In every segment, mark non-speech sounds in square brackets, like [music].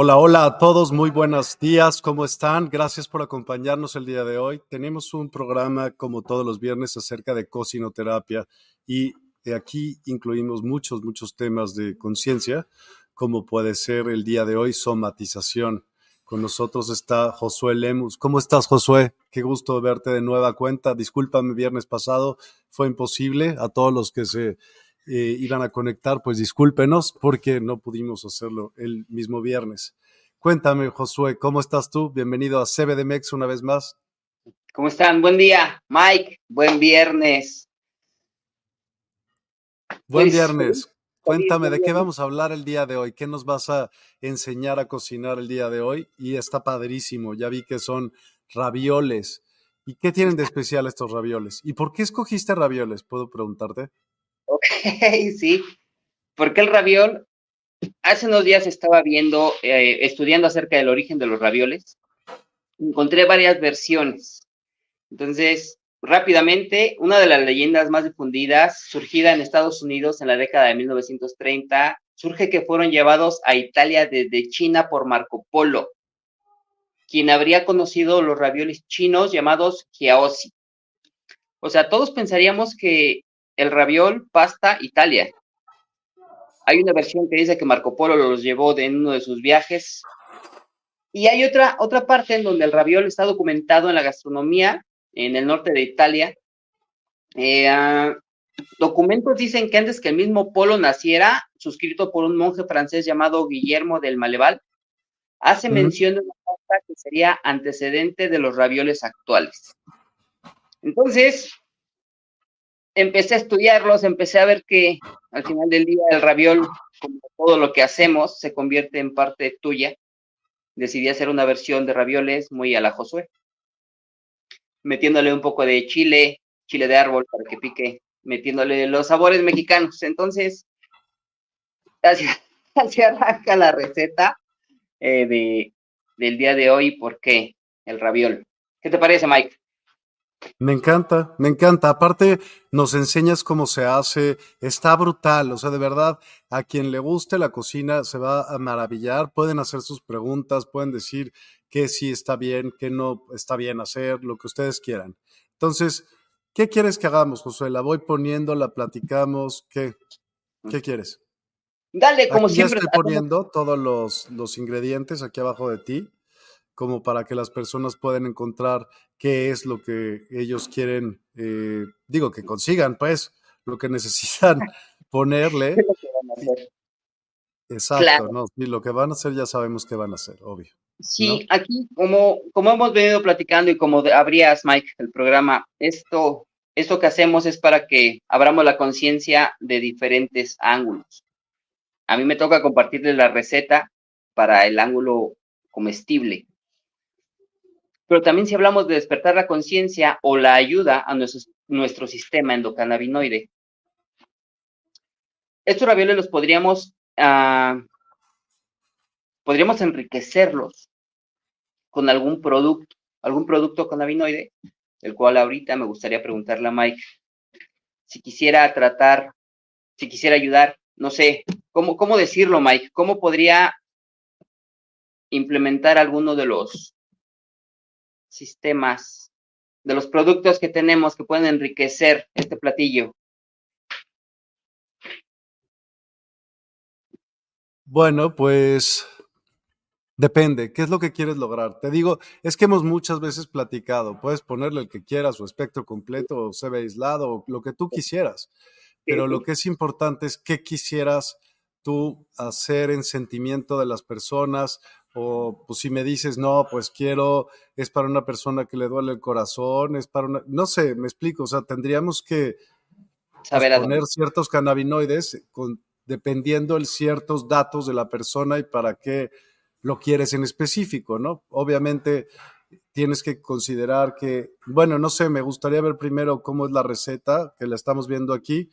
Hola, hola a todos, muy buenos días, ¿cómo están? Gracias por acompañarnos el día de hoy. Tenemos un programa como todos los viernes acerca de cocinoterapia y aquí incluimos muchos, muchos temas de conciencia, como puede ser el día de hoy somatización. Con nosotros está Josué Lemus. ¿Cómo estás, Josué? Qué gusto verte de nueva cuenta. Discúlpame, viernes pasado fue imposible. A todos los que se eh, iban a conectar, pues discúlpenos porque no pudimos hacerlo el mismo viernes. Cuéntame, Josué, ¿cómo estás tú? Bienvenido a CBDMEX una vez más. ¿Cómo están? Buen día, Mike. Buen viernes. Buen pues, viernes. Cuéntame, ¿de qué vamos a hablar el día de hoy? ¿Qué nos vas a enseñar a cocinar el día de hoy? Y está padrísimo. Ya vi que son ravioles. ¿Y qué tienen de especial estos ravioles? ¿Y por qué escogiste ravioles? ¿Puedo preguntarte? Ok, [laughs] sí. Porque el raviol, hace unos días estaba viendo, eh, estudiando acerca del origen de los ravioles. Encontré varias versiones. Entonces, rápidamente, una de las leyendas más difundidas, surgida en Estados Unidos en la década de 1930, surge que fueron llevados a Italia desde China por Marco Polo, quien habría conocido los ravioles chinos llamados Kiaosi. O sea, todos pensaríamos que el raviol, pasta, Italia. Hay una versión que dice que Marco Polo los llevó en uno de sus viajes. Y hay otra, otra parte en donde el raviol está documentado en la gastronomía en el norte de Italia. Eh, ah, documentos dicen que antes que el mismo Polo naciera, suscrito por un monje francés llamado Guillermo del Maleval, hace mención de una pasta que sería antecedente de los ravioles actuales. Entonces, empecé a estudiarlos, empecé a ver que al final del día el raviol, como todo lo que hacemos, se convierte en parte tuya. Decidí hacer una versión de ravioles muy a la Josué, metiéndole un poco de chile, chile de árbol para que pique, metiéndole los sabores mexicanos. Entonces, así, [laughs] arranca la receta eh, de, del día de hoy, ¿por qué? El raviol. ¿Qué te parece, Mike? Me encanta, me encanta. Aparte, nos enseñas cómo se hace. Está brutal. O sea, de verdad, a quien le guste la cocina se va a maravillar. Pueden hacer sus preguntas, pueden decir qué sí está bien, qué no está bien hacer, lo que ustedes quieran. Entonces, ¿qué quieres que hagamos, Josué? La voy poniendo, la platicamos. ¿Qué, qué quieres? Dale, como siempre. Ya estoy poniendo todos los, los ingredientes aquí abajo de ti como para que las personas puedan encontrar qué es lo que ellos quieren, eh, digo, que consigan, pues, lo que [laughs] necesitan ponerle. Exacto, no, y lo que van a hacer ya sabemos que van a hacer, obvio. Sí, aquí, como, como hemos venido platicando y como abrías, Mike, el programa, esto, esto que hacemos es para que abramos la conciencia de diferentes ángulos. A mí me toca compartirles la receta para el ángulo comestible. Pero también si hablamos de despertar la conciencia o la ayuda a nuestro, nuestro sistema endocannabinoide, estos ravioles los podríamos, uh, podríamos enriquecerlos con algún producto, algún producto cannabinoide, el cual ahorita me gustaría preguntarle a Mike si quisiera tratar, si quisiera ayudar, no sé, ¿cómo, cómo decirlo, Mike? ¿Cómo podría implementar alguno de los sistemas, de los productos que tenemos que pueden enriquecer este platillo? Bueno, pues depende, ¿qué es lo que quieres lograr? Te digo, es que hemos muchas veces platicado, puedes ponerle el que quieras, o espectro completo, o se ve aislado, o lo que tú quisieras, pero lo que es importante es qué quisieras tú hacer en sentimiento de las personas, o pues si me dices, no, pues quiero, es para una persona que le duele el corazón, es para una, no sé, me explico, o sea, tendríamos que pues, poner ciertos cannabinoides con dependiendo de ciertos datos de la persona y para qué lo quieres en específico, ¿no? Obviamente tienes que considerar que, bueno, no sé, me gustaría ver primero cómo es la receta que la estamos viendo aquí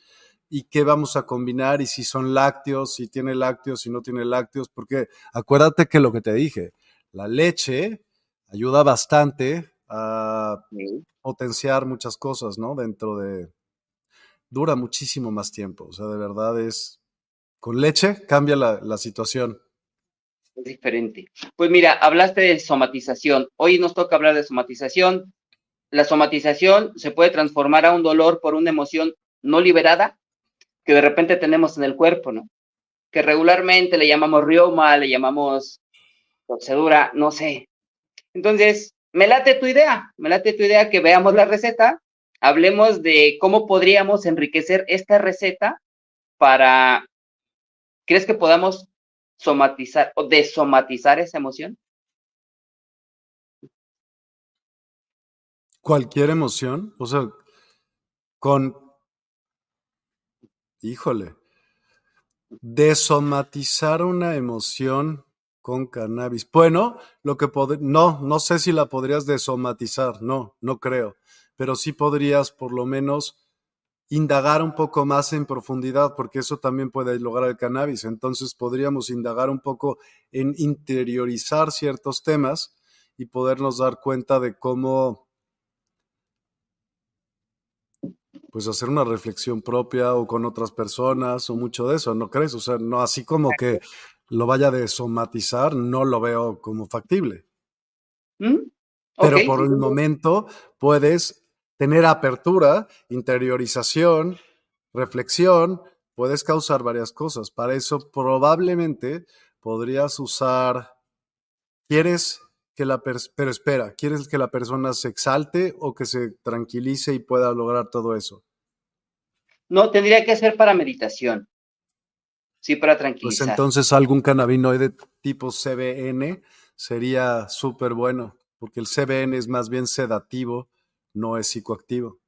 y qué vamos a combinar y si son lácteos, si tiene lácteos, si no tiene lácteos, porque acuérdate que lo que te dije, la leche ayuda bastante a potenciar muchas cosas, ¿no? Dentro de... dura muchísimo más tiempo, o sea, de verdad es con leche cambia la, situación. Es diferente. Pues mira, hablaste de somatización. Hoy nos toca hablar de somatización. La somatización se puede transformar a un dolor por una emoción no liberada que de repente tenemos en el cuerpo, ¿no? Que regularmente le llamamos rioma, le llamamos procedura, no sé. Entonces, me late tu idea, me late tu idea que veamos la receta, hablemos de cómo podríamos enriquecer esta receta para ¿Crees que podamos somatizar o desomatizar esa emoción? Cualquier emoción, o sea, con, híjole, desomatizar una emoción con cannabis. Bueno, lo que no, no sé si la podrías desomatizar, no, no creo, pero sí podrías por lo menos indagar un poco más en profundidad, porque eso también puede lograr el cannabis. Entonces podríamos indagar un poco en interiorizar ciertos temas y podernos dar cuenta de cómo, pues hacer una reflexión propia o con otras personas o mucho de eso, ¿no crees? O sea, no así como que lo vaya a somatizar, no lo veo como factible. ¿Mm? Pero por el momento puedes tener apertura, interiorización, reflexión, puedes causar varias cosas. Para eso probablemente podrías usar, ¿quieres que la pero espera, ¿quieres que la persona se exalte o que se tranquilice y pueda lograr todo eso? No, tendría que ser para meditación. Sí, para pues tranquilizar. Pues entonces algún cannabinoide tipo CBN sería súper bueno, porque el CBN es más bien sedativo no es psicoactivo.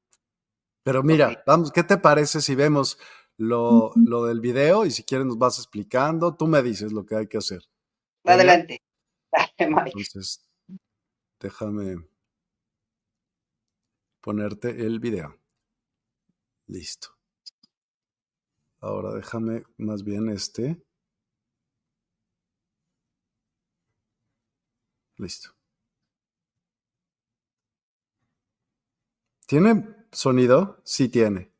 Pero mira, vamos, ¿qué te parece si vemos lo, del video y si quieres nos vas explicando? Tú me dices lo que hay que hacer. Adelante. [laughs] Entonces, déjame ponerte el video. Listo. Ahora déjame más bien este. Listo. ¿Tiene sonido? Sí tiene.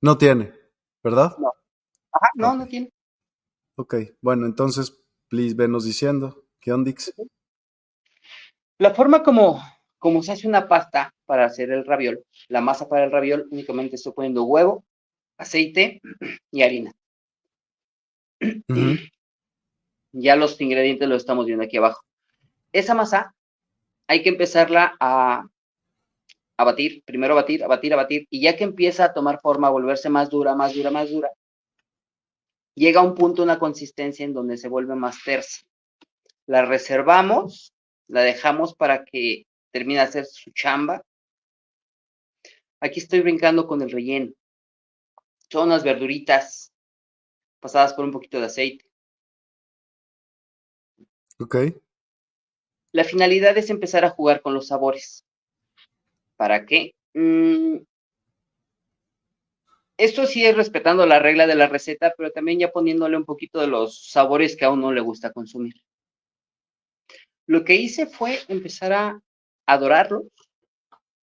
No tiene, ¿verdad? No. Ajá, no, no tiene. Ok, bueno, entonces, please, venos diciendo. ¿Qué ondix? La forma como, como se hace una pasta para hacer el raviol, la masa para el raviol, únicamente estoy poniendo huevo, aceite y harina. Ya los ingredientes los estamos viendo aquí abajo. Esa masa hay que empezarla a, a batir, primero a batir, a batir, a batir, y ya que empieza a tomar forma, a volverse más dura, más dura, más dura, llega a un punto, una consistencia en donde se vuelve más tersa. La reservamos, la dejamos para que termine de hacer su chamba. Aquí estoy brincando con el relleno. Son unas verduritas pasadas por un poquito de aceite. Ok. La finalidad es empezar a jugar con los sabores. ¿Para qué? Mm, esto sí es respetando la regla de la receta, pero también ya poniéndole un poquito de los sabores que a uno le gusta consumir. Lo que hice fue empezar a adorarlos.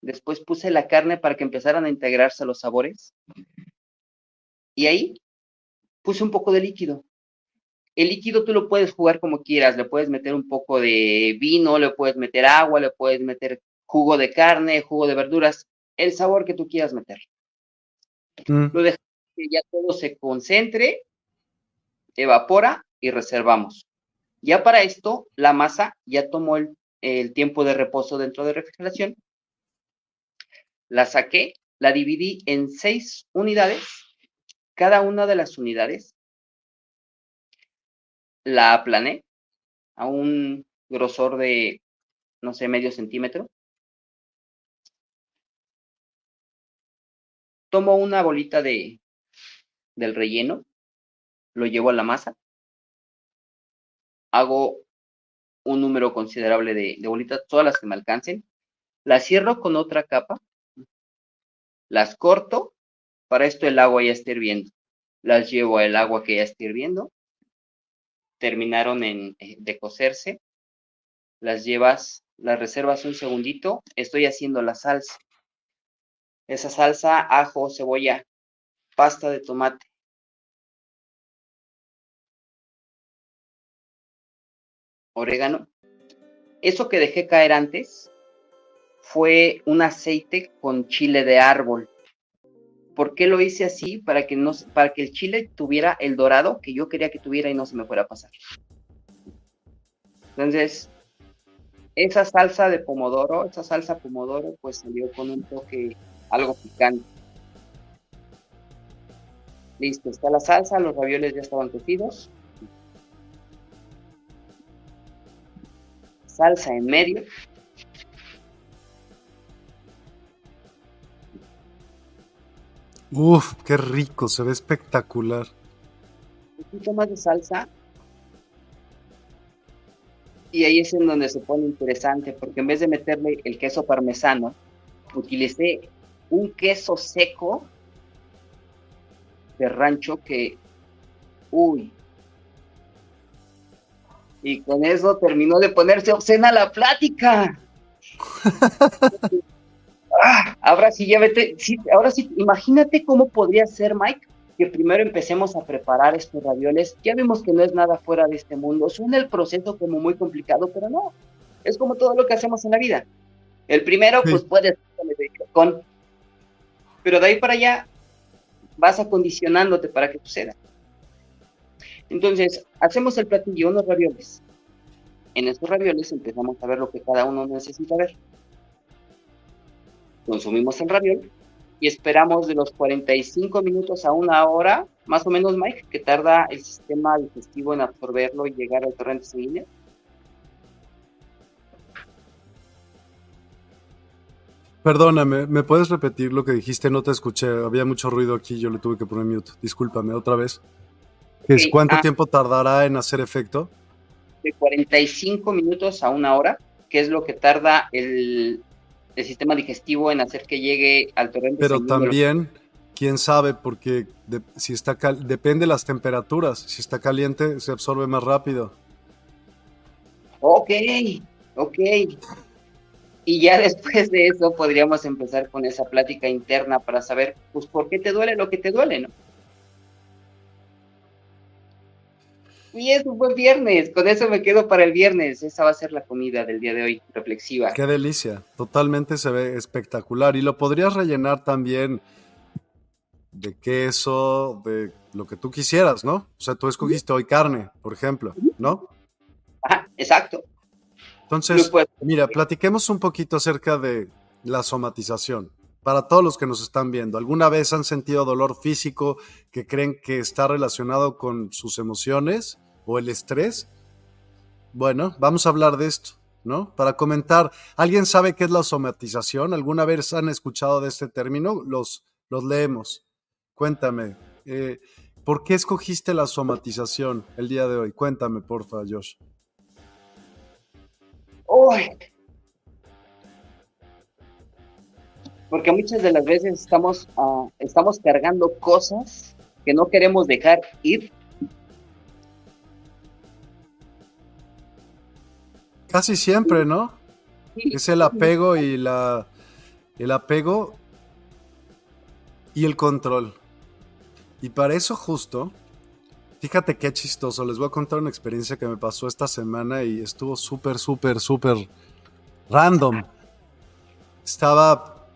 Después puse la carne para que empezaran a integrarse los sabores. Y ahí puse un poco de líquido. El líquido tú lo puedes jugar como quieras. Le puedes meter un poco de vino, le puedes meter agua, le puedes meter jugo de carne, jugo de verduras, el sabor que tú quieras meter. Mm. Lo dejamos que ya todo se concentre, evapora y reservamos. Ya para esto, la masa ya tomó el, el tiempo de reposo dentro de refrigeración. La saqué, la dividí en seis unidades. Cada una de las unidades la aplané a un grosor de, no sé, medio centímetro. tomo una bolita de, del relleno, lo llevo a la masa, hago un número considerable de, bolitas, todas las que me alcancen, las cierro con otra capa, las corto, para esto el agua ya está hirviendo, las llevo al agua que ya está hirviendo, terminaron en, eh, de cocerse, las llevas, las reservas un segundito, estoy haciendo la salsa. Esa salsa, ajo, cebolla, pasta de tomate. Orégano. Eso que dejé caer antes fue un aceite con chile de árbol. ¿Por qué lo hice así? Para que, no, para que el chile tuviera el dorado que yo quería que tuviera y no se me fuera a pasar. Entonces, esa salsa de pomodoro, esa salsa pomodoro, pues salió con un toque algo picante. Listo, está la salsa, los ravioles ya estaban cocidos. Salsa en medio. Uf, qué rico, se ve espectacular. Un poquito más de salsa. Y ahí es en donde se pone interesante, porque en vez de meterle el queso parmesano, utilicé un queso seco de rancho que, uy. Y con eso terminó de ponerse obscena la plática. [laughs] ah, ahora sí, ya vete, sí, ahora sí, imagínate cómo podría ser, Mike, que primero empecemos a preparar estos ravioles. Ya vimos que no es nada fuera de este mundo. Suena el proceso como muy complicado, pero no. Es como todo lo que hacemos en la vida. El primero, pues puede con pero de ahí para allá vas acondicionándote para que suceda. Entonces, hacemos el platillo, unos ravioles. En estos ravioles empezamos a ver lo que cada uno necesita ver. Consumimos el raviol y esperamos de los 45 minutos a una hora, más o menos, Mike, que tarda el sistema digestivo en absorberlo y llegar al torrente sanguíneo. Perdóname, ¿me puedes repetir lo que dijiste? No te escuché, había mucho ruido aquí, yo le tuve que poner mute. Discúlpame otra vez. ¿Cuánto ah. tiempo tardará en hacer efecto? De 45 minutos a una hora, que es lo que tarda el, sistema digestivo en hacer que llegue al torrente. Pero también, quién sabe, porque si está depende de las temperaturas. Si está caliente, se absorbe más rápido. Ok, ok. Y ya [laughs] después de eso podríamos empezar con esa plática interna para saber, pues, por qué te duele lo que te duele, ¿no? Y es un buen viernes, con eso me quedo para el viernes. Esa va a ser la comida del día de hoy, reflexiva. Qué delicia, totalmente se ve espectacular. Y lo podrías rellenar también de queso, de lo que tú quisieras, ¿no? O sea, tú escogiste hoy carne, por ejemplo, ¿no? Ajá, exacto. Entonces, mira, platiquemos un poquito acerca de la somatización. Para todos los que nos están viendo, ¿alguna vez han sentido dolor físico que creen que está relacionado con sus emociones o el estrés? Bueno, vamos a hablar de esto, ¿no? Para comentar, ¿alguien sabe qué es la somatización? ¿Alguna vez han escuchado de este término? Los, los leemos. Cuéntame, eh, ¿por qué escogiste la somatización el día de hoy? Cuéntame, porfa, Josh. Porque muchas de las veces estamos, ah, estamos cargando cosas que no queremos dejar ir Casi siempre, ¿no? Es el apego y la. El apego y el control. Y para eso justo, fíjate qué chistoso, les voy a contar una experiencia que me pasó esta semana y estuvo súper, súper, súper random. Estaba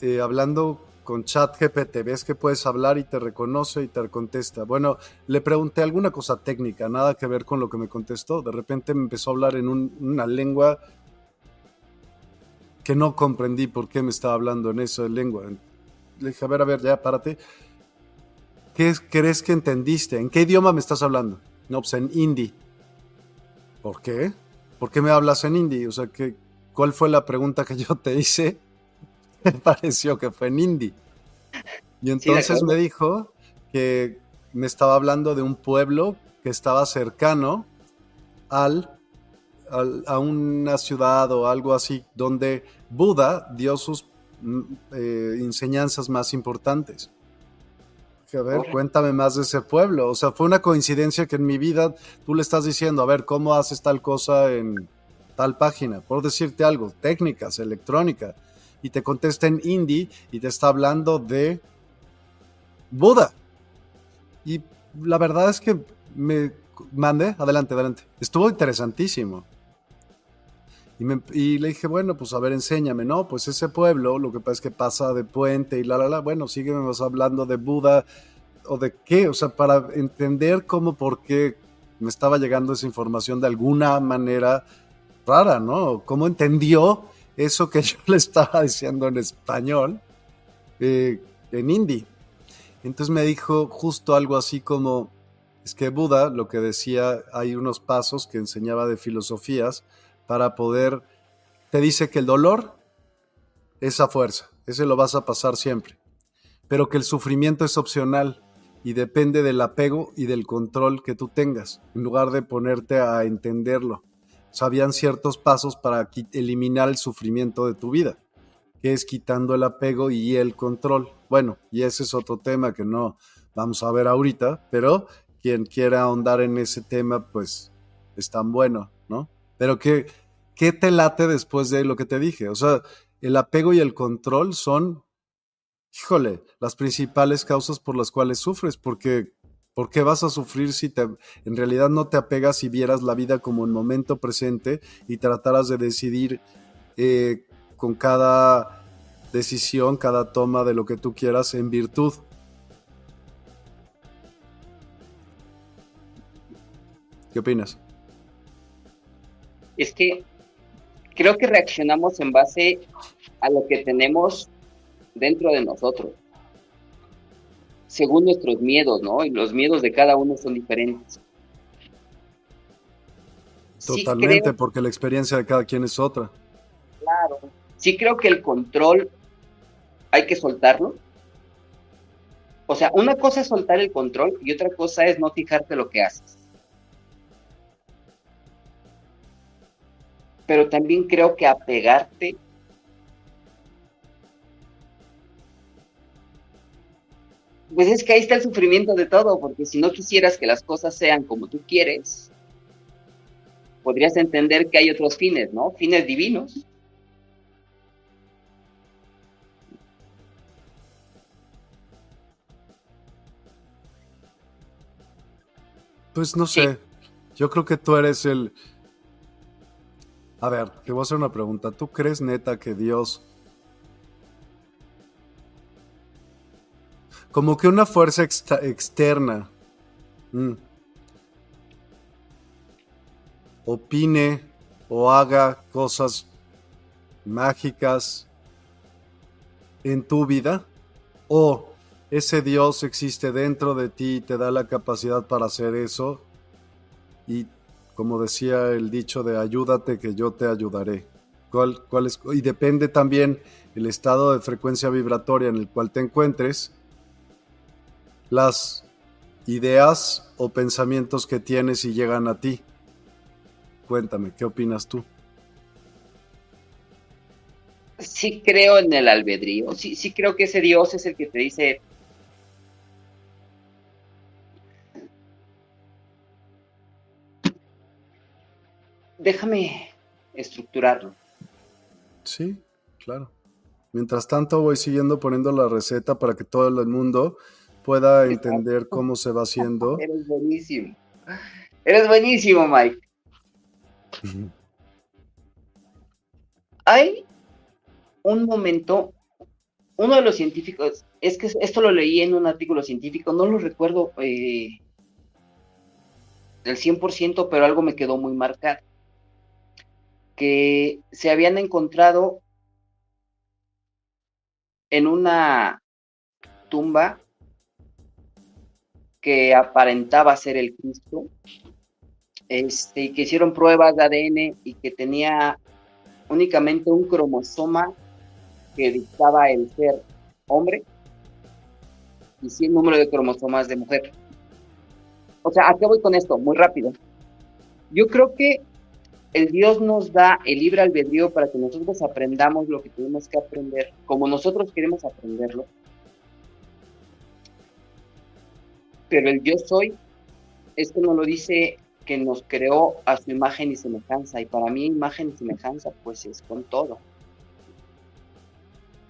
eh, hablando con ChatGPT, ves que puedes hablar y te reconoce y te contesta. Bueno, le pregunté alguna cosa técnica, nada que ver con lo que me contestó. De repente me empezó a hablar en una lengua que no comprendí por qué me estaba hablando en de lengua. Le dije, a ver, a ver, ya, párate. ¿Qué crees que entendiste? ¿En qué idioma me estás hablando? No, pues en hindi. ¿Por qué? ¿Por qué me hablas en hindi? O sea, ¿qué, ¿cuál fue la pregunta que yo te hice? [laughs] me pareció que fue en hindi. Y entonces me dijo que me estaba hablando de un pueblo que estaba cercano al, a una ciudad o algo así, donde Buda dio sus mm, eh, enseñanzas más importantes. a ver, cuéntame más de ese pueblo. O sea, fue una coincidencia que en mi vida tú le estás diciendo, a ver, ¿cómo haces tal cosa en tal página? Por decirte algo, técnicas, electrónica y te contesta en indie y te está hablando de Buda. Y la verdad es que me mande, adelante, adelante. Estuvo interesantísimo. Y, le dije, bueno, pues a ver, enséñame, ¿no? Pues ese pueblo, lo que pasa es que pasa de puente y la, la, la. Bueno, sígueme hablando de Buda o de qué, o sea, para entender cómo, por qué me estaba llegando esa información de alguna manera rara, ¿no? ¿Cómo entendió eso que [laughs] yo le estaba diciendo en español, eh, en hindi. Entonces me dijo justo algo así como, es que Buda lo que decía, hay unos pasos que enseñaba de filosofías para poder, te dice que el dolor es a fuerza, ese lo vas a pasar siempre, pero que el sufrimiento es opcional y depende del apego y del control que tú tengas, en lugar de ponerte a entenderlo habían ciertos pasos para eliminar el sufrimiento de tu vida, que es quitando el apego y el control. Bueno, y ese es otro tema que no vamos a ver ahorita, pero quien quiera ahondar en ese tema, pues es tan bueno, ¿no? Pero ¿qué, ¿qué te late después de lo que te dije? O sea, el apego y el control son, híjole, las principales causas por las cuales sufres, porque ¿Por qué vas a sufrir si te, en realidad no te apegas y vieras la vida como el momento presente y trataras de decidir eh, con cada decisión, cada toma de lo que tú quieras en virtud? ¿Qué opinas? Es que creo que reaccionamos en base a lo que tenemos dentro de nosotros según nuestros miedos, ¿no? Y los miedos de cada uno son diferentes. Totalmente, porque la experiencia de cada quien es otra. Claro. Sí creo que el control hay que soltarlo. O sea, una cosa es soltar el control y otra cosa es no fijarte lo que haces. Pero también creo que apegarte Pues es que ahí está el sufrimiento de todo, porque si no quisieras que las cosas sean como tú quieres, podrías entender que hay otros fines, ¿no? Fines divinos. Pues no sé, yo creo que tú eres el... A ver, te voy a hacer una pregunta. ¿Tú crees neta que Dios como que una fuerza externa mm, opine o haga cosas mágicas en tu vida o ese Dios existe dentro de ti y te da la capacidad para hacer eso y como decía el dicho de ayúdate que yo te ayudaré. ¿Cuál, cuál es? Y depende también el estado de frecuencia vibratoria en el cual te encuentres, las ideas o pensamientos que tienes y llegan a ti. Cuéntame, ¿qué opinas tú? Sí creo en el albedrío, sí, sí creo que ese Dios es el que te dice, déjame estructurarlo. Sí, claro. Mientras tanto voy siguiendo poniendo la receta para que todo el mundo pueda entender cómo se va haciendo. [laughs] Eres buenísimo. Eres buenísimo, Mike. Hay un momento, uno de los científicos, es que esto lo leí en un artículo científico, no lo recuerdo eh, del 100%, pero algo me quedó muy marcado que se habían encontrado en una tumba que aparentaba ser el Cristo, este, y que hicieron pruebas de ADN y que tenía únicamente un cromosoma que dictaba el ser hombre y sin número de cromosomas de mujer. O sea, ¿a qué voy con esto? Muy rápido. Yo creo que el Dios nos da el libre albedrío para que nosotros aprendamos lo que tenemos que aprender, como nosotros queremos aprenderlo. Pero el yo soy, esto nos lo dice que nos creó a su imagen y semejanza, y para mí imagen y semejanza pues es con todo.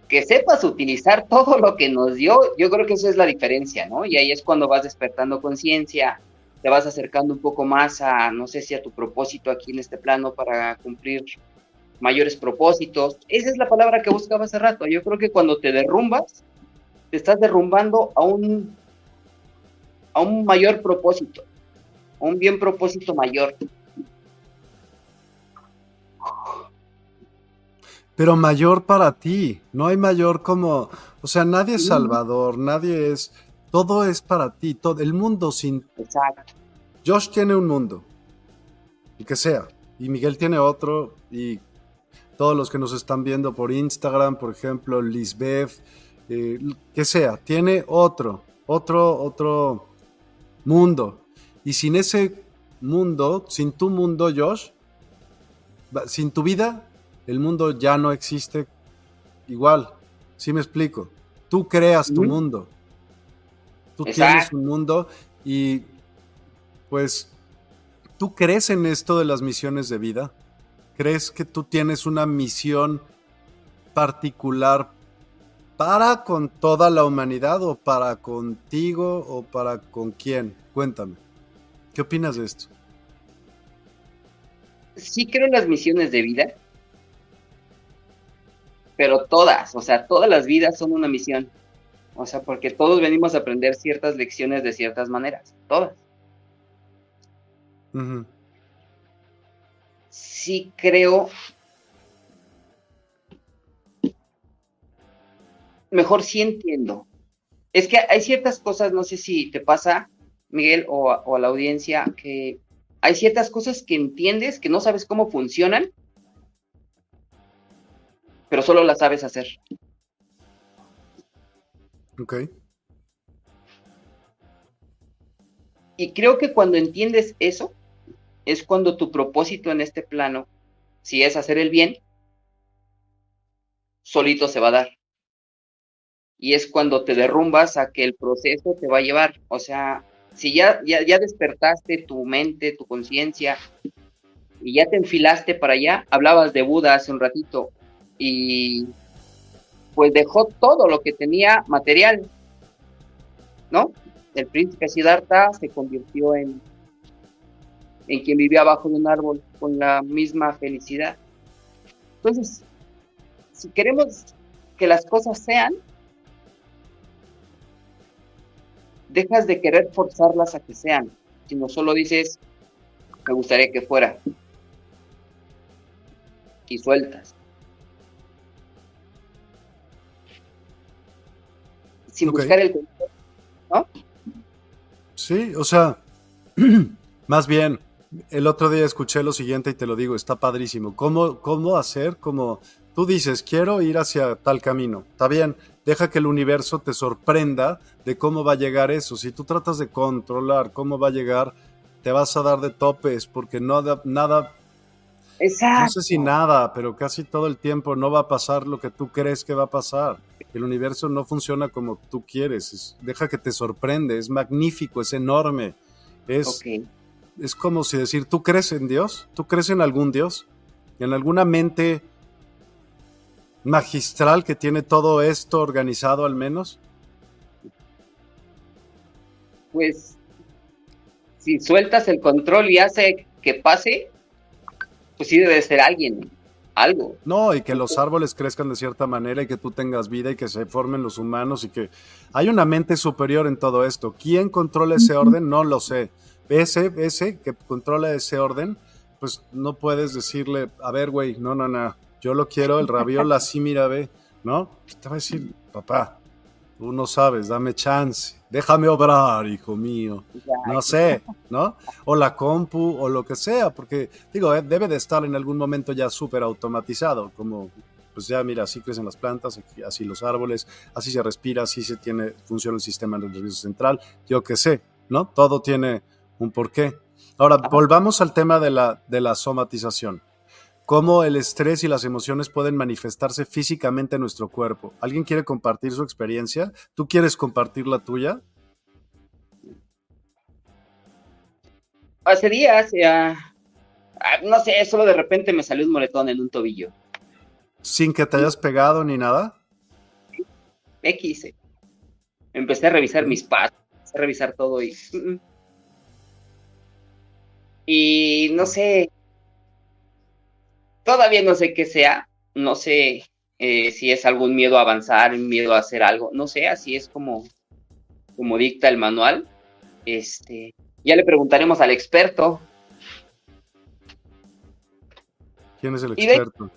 Que sepas utilizar todo lo que nos dio, yo creo que eso es la diferencia, ¿no? Y ahí es cuando vas despertando conciencia, te vas acercando un poco más a, no sé si a tu propósito aquí en este plano para cumplir mayores propósitos. Esa es la palabra que buscaba hace rato. Yo creo que cuando te derrumbas, te estás derrumbando a un, a un mayor propósito, a un bien propósito mayor. Pero mayor para ti, no hay mayor como, o sea, nadie es salvador, nadie es, todo es para ti, todo el mundo sin Exacto. Josh tiene un mundo, el que sea, y Miguel tiene otro, y todos los que nos están viendo por Instagram, por ejemplo, Lisbeth, eh, que sea, tiene otro, otro, otro mundo. Y sin ese mundo, sin tu mundo, Josh, sin tu vida, el mundo ya no existe igual. ¿Sí me explico? Tú creas tu mundo. Tú tienes un mundo y pues, ¿tú crees en esto de las misiones de vida? ¿Crees que tú tienes una misión particular para con toda la humanidad o para contigo o para con quién? Cuéntame. ¿Qué opinas de esto? Sí creo en las misiones de vida, pero todas, o sea, todas las vidas son una misión. O sea, porque todos venimos a aprender ciertas lecciones de ciertas maneras, todas. Sí creo. Mejor sí entiendo. Es que hay ciertas cosas, no sé si te pasa, Miguel, o, a la audiencia, que hay ciertas cosas que entiendes, que no sabes cómo funcionan, pero solo las sabes hacer. Ok. Y creo que cuando entiendes eso, es cuando tu propósito en este plano, si es hacer el bien, solito se va a dar. Y es cuando te derrumbas a que el proceso te va a llevar. O sea, si ya, ya, ya despertaste tu mente, tu conciencia, y ya te enfilaste para allá, hablabas de Buda hace un ratito, y pues dejó todo lo que tenía material, ¿no? El príncipe Siddhartha se convirtió en en quien vivía abajo de un árbol con la misma felicidad. Entonces, si queremos que las cosas sean, dejas de querer forzarlas a que sean, sino solo dices, me gustaría que fuera. Y sueltas. Sin buscar el ¿no? Sí, o sea, [clears throat] más bien, el otro día escuché lo siguiente y te lo digo, está padrísimo. ¿Cómo, cómo hacer? Como tú dices, quiero ir hacia tal camino. Está bien, deja que el universo te sorprenda de cómo va a llegar eso. Si tú tratas de controlar cómo va a llegar, te vas a dar de topes porque no nada Exacto. No sé si nada, pero casi todo el tiempo no va a pasar lo que tú crees que va a pasar. El universo no funciona como tú quieres. deja que te sorprende. Es magnífico, es enorme. Es, es como si decir, ¿tú crees en Dios? ¿Tú crees en algún Dios? ¿En alguna mente magistral que tiene todo esto organizado al menos? Pues si sueltas el control y hace que pase, pues sí debe ser alguien, algo. No, y que los árboles crezcan de cierta manera y que tú tengas vida y que se formen los humanos y que hay una mente superior en todo esto. ¿Quién controla ese orden? No lo sé. Ese, ese que controla ese orden, pues no puedes decirle, a ver, güey, no, no, no, yo lo quiero, el raviol [laughs] así, mira, ve, ¿no? Te va a decir, papá, tú no sabes, dame chance, déjame obrar, hijo mío, no sé, ¿no? O la compu o lo que sea, porque digo, eh, debe de estar en algún momento ya súper automatizado, como pues ya mira, así crecen las plantas, así los árboles, así se respira, así se tiene, funciona el sistema nervioso central, yo qué sé, ¿no? Todo tiene un porqué. Ahora, volvamos al tema de la, de la somatización cómo el estrés y las emociones pueden manifestarse físicamente en nuestro cuerpo. ¿Alguien quiere compartir su experiencia? ¿Tú quieres compartir la tuya? Hace días, ya, ah, no sé, solo de repente me salió un moretón en un tobillo. ¿Sin que te hayas pegado ni nada? X. Empecé a revisar mis pasos, a revisar todo y... Mm, mm. Y no sé, Todavía no sé qué sea, no sé eh, si es algún miedo a avanzar, miedo a hacer algo, no sé, así es como, como dicta el manual. Este, ya le preguntaremos al experto. ¿Quién es el experto?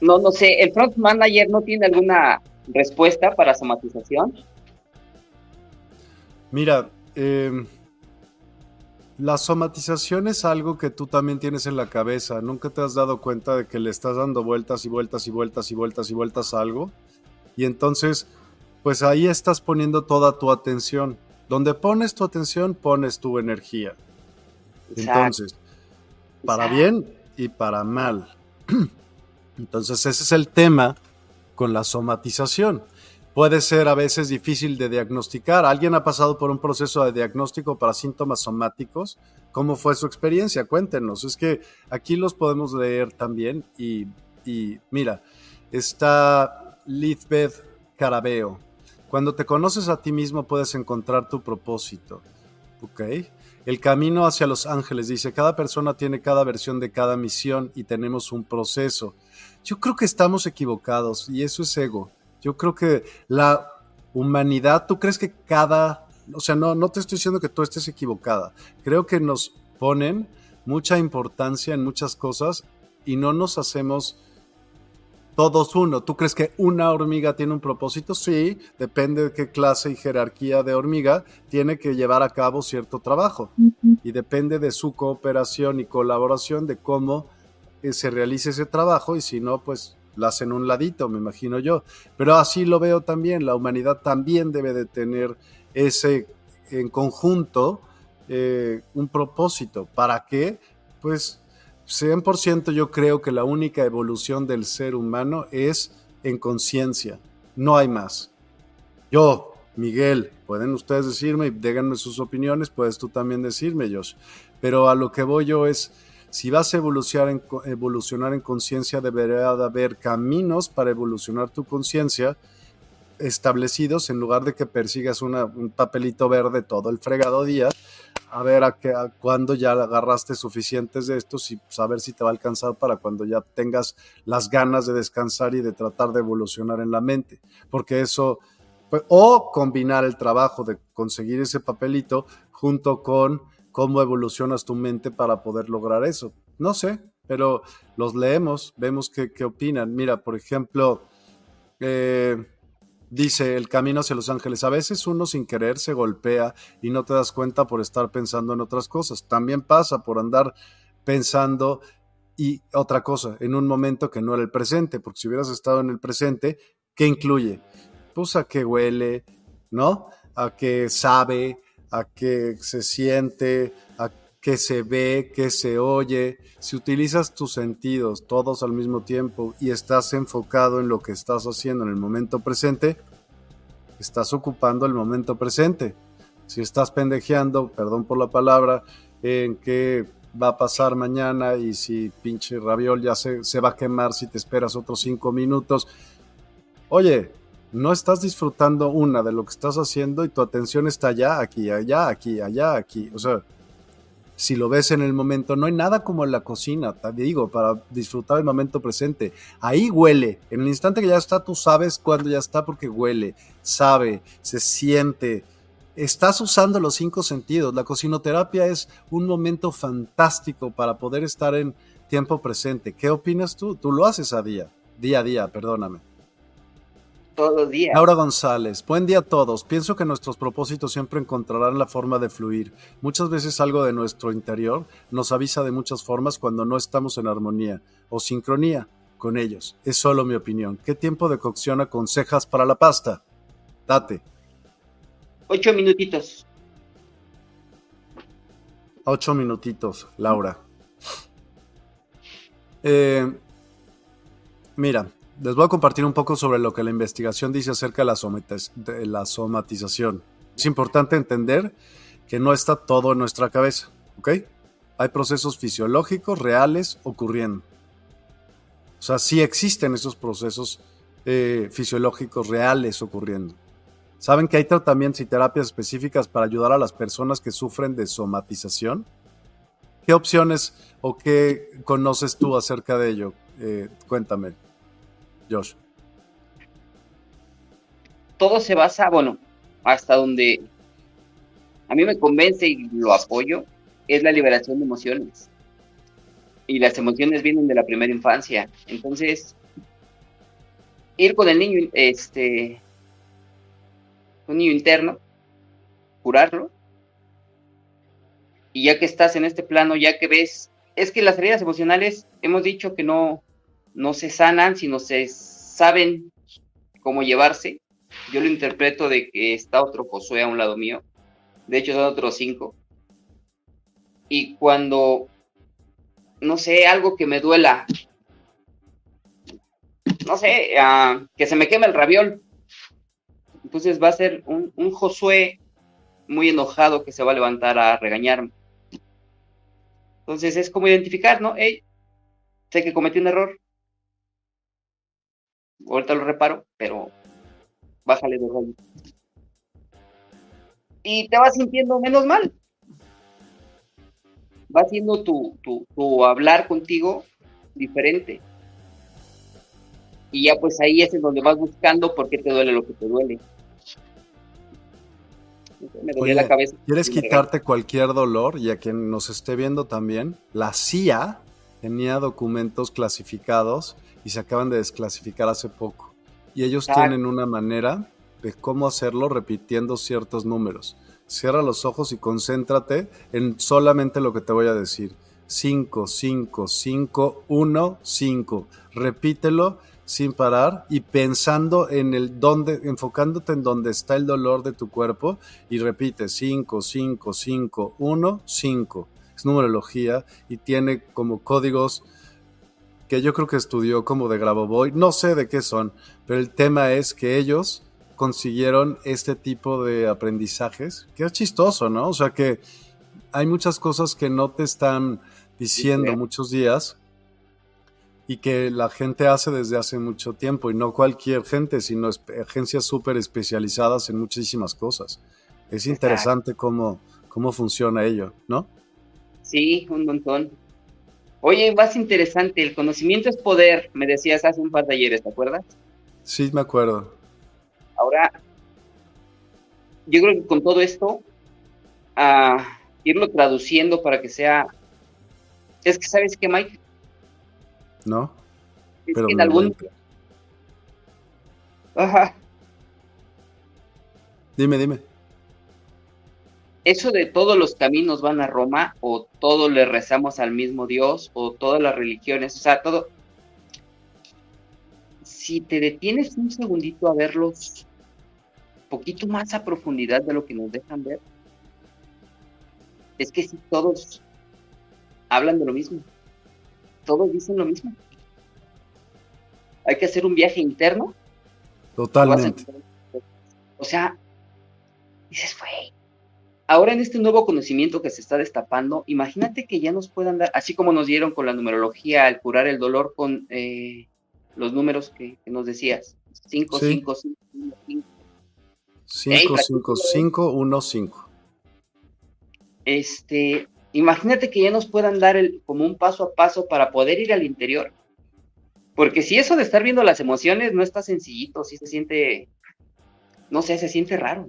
no, no sé, el front manager no tiene alguna respuesta para somatización. Mira, eh, la somatización es algo que tú también tienes en la cabeza. Nunca te has dado cuenta de que le estás dando vueltas y vueltas y vueltas y vueltas y vueltas a algo. Y entonces, pues ahí estás poniendo toda tu atención. Donde pones tu atención, pones tu energía. Entonces, para bien y para mal. [clears throat] Entonces, ese es el tema con la somatización puede ser a veces difícil de diagnosticar. ¿Alguien ha pasado por un proceso de diagnóstico para síntomas somáticos? ¿Cómo fue su experiencia? Cuéntenos. Es que aquí los podemos leer también y, mira, está Lizbeth Carabeo. Cuando te conoces a ti mismo puedes encontrar tu propósito. ¿Ok? El camino hacia los ángeles dice, cada persona tiene cada versión de cada misión y tenemos un proceso. Yo creo que estamos equivocados y eso es ego. Yo creo que la humanidad, ¿tú crees que cada, o sea, no, no te estoy diciendo que tú estés equivocada, creo que nos ponen mucha importancia en muchas cosas y no nos hacemos todos uno. ¿Tú crees que una hormiga tiene un propósito? Sí, depende de qué clase y jerarquía de hormiga tiene que llevar a cabo cierto trabajo. Y depende de su cooperación y colaboración de cómo eh, se realice ese trabajo y si no, pues la hacen un ladito, me imagino yo. Pero así lo veo también, la humanidad también debe de tener ese en conjunto eh, un propósito. ¿Para qué? Pues 100% yo creo que la única evolución del ser humano es en conciencia, no hay más. Yo, Miguel, pueden ustedes decirme y déganme sus opiniones, puedes tú también decirme, Josh. Pero a lo que voy yo es si vas a evolucionar en, evolucionar en conciencia, debería de haber caminos para evolucionar tu conciencia establecidos en lugar de que persigas un papelito verde todo el fregado día, a ver a, qué, a cuándo ya agarraste suficientes de estos y saber si te va a alcanzar para cuando ya tengas las ganas de descansar y de tratar de evolucionar en la mente. Porque eso, pues, o combinar el trabajo de conseguir ese papelito junto con cómo evolucionas tu mente para poder lograr eso. No sé, pero los leemos, vemos qué, opinan. Mira, por ejemplo, eh, Dice el camino hacia Los Ángeles. A veces uno sin querer se golpea y no te das cuenta por estar pensando en otras cosas. También pasa por andar pensando y otra cosa, en un momento que no era el presente, porque si hubieras estado en el presente, ¿qué incluye? Pues a qué huele, ¿no? A qué sabe, a qué se siente, a qué se ve, qué se oye. Si utilizas tus sentidos todos al mismo tiempo y estás enfocado en lo que estás haciendo en el momento presente, estás ocupando el momento presente. Si estás pendejeando, perdón por la palabra, en que va a pasar mañana y si pinche raviol ya se, se va a quemar si te esperas otros cinco minutos. Oye, no estás disfrutando una de lo que estás haciendo y tu atención está allá, aquí, allá, aquí, allá, aquí. O sea, si lo ves en el momento, no hay nada como en la cocina, te digo, para disfrutar el momento presente. Ahí huele. En el instante que ya está, tú sabes cuándo ya está porque huele, sabe, se siente, estás usando los cinco sentidos. La cocinoterapia es un momento fantástico para poder estar en tiempo presente. ¿Qué opinas tú? Tú lo haces a día, día a día, perdóname. Todos los días. Laura González, buen día a todos. Pienso que nuestros propósitos siempre encontrarán la forma de fluir. Muchas veces algo de nuestro interior nos avisa de muchas formas cuando no estamos en armonía o sincronía con ellos. Es solo mi opinión. ¿Qué tiempo de cocción aconsejas para la pasta? Date. Ocho minutitos. Ocho minutitos, Laura. Eh, mira, les voy a compartir un poco sobre lo que la investigación dice acerca de la, somatización. Es importante entender que no está todo en nuestra cabeza, ¿ok? Hay procesos fisiológicos reales ocurriendo. O sea, sí existen esos procesos eh, fisiológicos reales ocurriendo. ¿Saben que hay tratamientos y terapias específicas para ayudar a las personas que sufren de somatización? ¿Qué opciones o qué conoces tú acerca de ello? Eh, cuéntame, Josh. Todo se basa, bueno, hasta donde a mí me convence y lo apoyo, es la liberación de emociones. Y las emociones vienen de la primera infancia. Entonces, ir con el niño, este, un niño interno, curarlo. Y ya que estás en este plano, ya que ves, es que las heridas emocionales hemos dicho que no, no se sanan, sino se saben cómo llevarse. Yo lo interpreto de que está otro Josué a un lado mío. De hecho, son otros cinco. Y cuando, no sé, algo que me duela, no sé, ah, que se me queme el raviol, entonces va a ser un, Josué muy enojado que se va a levantar a regañarme. Entonces es como identificar, ¿no? Hey, sé que cometí un error. Ahorita lo reparo, pero bájale de rollo. Y te vas sintiendo menos mal. Va haciendo tu, tu, tu hablar contigo diferente. Y ya pues ahí es en donde vas buscando por qué te duele lo que te duele la cabeza. ¿Quieres quitarte cualquier dolor? Y a quien nos esté viendo también, la CIA tenía documentos clasificados y se acaban de desclasificar hace poco. Y ellos tienen una manera de cómo hacerlo repitiendo ciertos números. Cierra los ojos y concéntrate en solamente lo que te voy a decir. 5, 5, 5, 1, 5. Repítelo sin parar y pensando en el donde, enfocándote en donde está el dolor de tu cuerpo y repite 5, 5, 5, 1, 5. Es numerología y tiene como códigos que yo creo que estudió como de Grabovoi, no sé de qué son, pero el tema es que ellos consiguieron este tipo de aprendizajes, que es chistoso, ¿no? O sea que hay muchas cosas que no te están diciendo muchos días y que la gente hace desde hace mucho tiempo y no cualquier gente, sino agencias súper especializadas en muchísimas cosas. Es interesante cómo, cómo funciona ello, ¿no? Sí, un montón. Oye, más interesante, el conocimiento es poder, me decías hace un par de ayeres, ¿te acuerdas? Sí, me acuerdo. Ahora, yo creo que con todo esto, a irlo traduciendo para que sea... Es que, ¿sabes qué, Mike? ¿no? Pero en algún... Ajá. Dime, dime. Eso de todos los caminos van a Roma, o todos le rezamos al mismo Dios, o todas las religiones, o sea, todo. Si te detienes un segundito a verlos poquito más a profundidad de lo que nos dejan ver, es que si todos hablan de lo mismo, todos dicen lo mismo. Hay que hacer un viaje interno. Totalmente. O sea, dices, güey, ahora en este nuevo conocimiento que se está destapando, imagínate que ya nos puedan dar, así como nos dieron con la numerología al curar el dolor con eh, los números que, nos decías, 5, 5, 5, 5. 5, 5, 5, 1, 5. Este, imagínate que ya nos puedan dar el, como un paso a paso para poder ir al interior. Porque si eso de estar viendo las emociones no está sencillito, si se siente, no sé, se siente raro.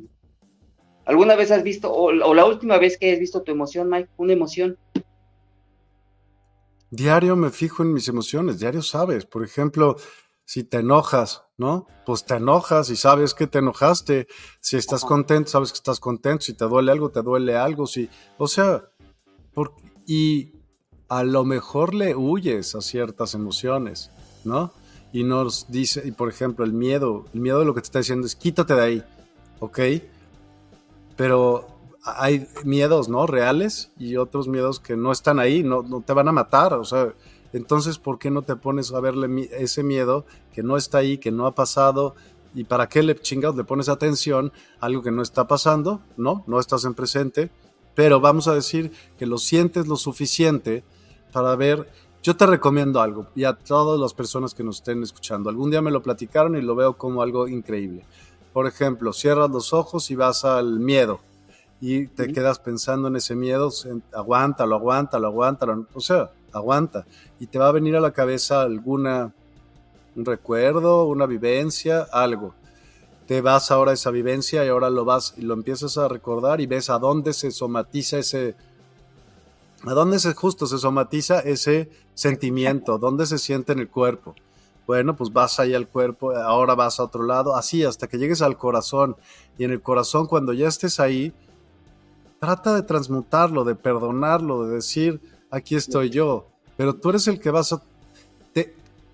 ¿Alguna vez has visto, o, la última vez que has visto tu emoción, Mike, una emoción? Diario me fijo en mis emociones, diario sabes. Por ejemplo, si te enojas, ¿no? Pues te enojas y sabes que te enojaste. Si estás contento, sabes que estás contento. Si te duele algo, te duele algo. Si, o sea, y a lo mejor le huyes a ciertas emociones, ¿no? Y nos dice, y por ejemplo, el miedo, el miedo de lo que te está diciendo es quítate de ahí, ¿ok? Pero hay miedos, ¿no? Reales y otros miedos que no están ahí, no, te van a matar, o sea, entonces, ¿por qué no te pones a verle ese miedo que no está ahí, que no ha pasado? ¿Y para qué le chingados le pones atención a algo que no está pasando? No, no estás en presente, pero vamos a decir que lo sientes lo suficiente para ver. Yo te recomiendo algo y a todas las personas que nos estén escuchando. Algún día me lo platicaron y lo veo como algo increíble. Por ejemplo, cierras los ojos y vas al miedo y te quedas pensando en ese miedo, aguántalo, aguántalo, aguántalo, o sea, aguanta. Y te va a venir a la cabeza alguna, un recuerdo, una vivencia, algo. Te vas ahora a esa vivencia y ahora lo vas y lo empiezas a recordar y ves a dónde se somatiza ese, a dónde se justo se somatiza ese sentimiento, dónde se siente en el cuerpo. Bueno, pues vas ahí al cuerpo, ahora vas a otro lado, así hasta que llegues al corazón. Y en el corazón, cuando ya estés ahí, trata de transmutarlo, de perdonarlo, de decir, aquí estoy yo. Pero tú eres el que vas a...